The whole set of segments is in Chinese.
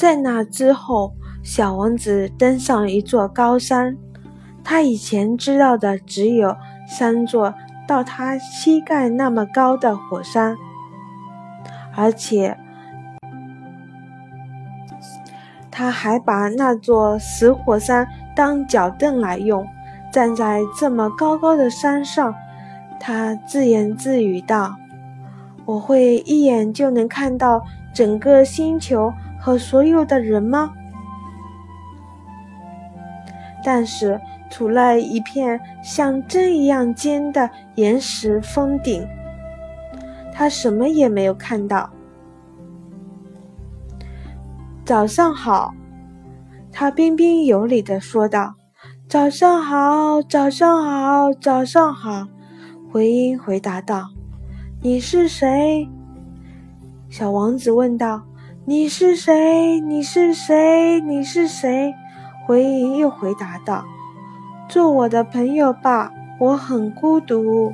在那之后，小王子登上一座高山。他以前知道的只有三座到他膝盖那么高的火山，而且他还把那座死火山当脚凳来用。站在这么高高的山上，他自言自语道：“我会一眼就能看到整个星球和所有的人吗？”但是。除了一片像针一样尖的岩石峰顶，他什么也没有看到。早上好，他彬彬有礼地说道：“早上好，早上好，早上好。”回音回答道：“你是谁？”小王子问道：“你是谁？你是谁？你是谁？”回音又回答道。做我的朋友吧，我很孤独。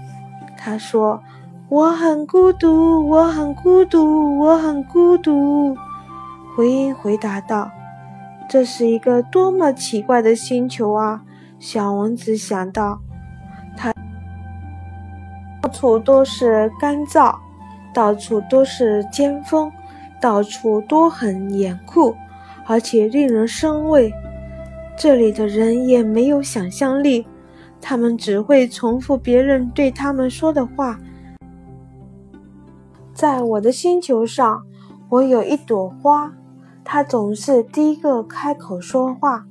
他说：“我很孤独，我很孤独，我很孤独。”回音回答道：“这是一个多么奇怪的星球啊！”小王子想到，他到处都是干燥，到处都是尖峰，到处都很严酷，而且令人生畏。这里的人也没有想象力，他们只会重复别人对他们说的话。在我的星球上，我有一朵花，它总是第一个开口说话。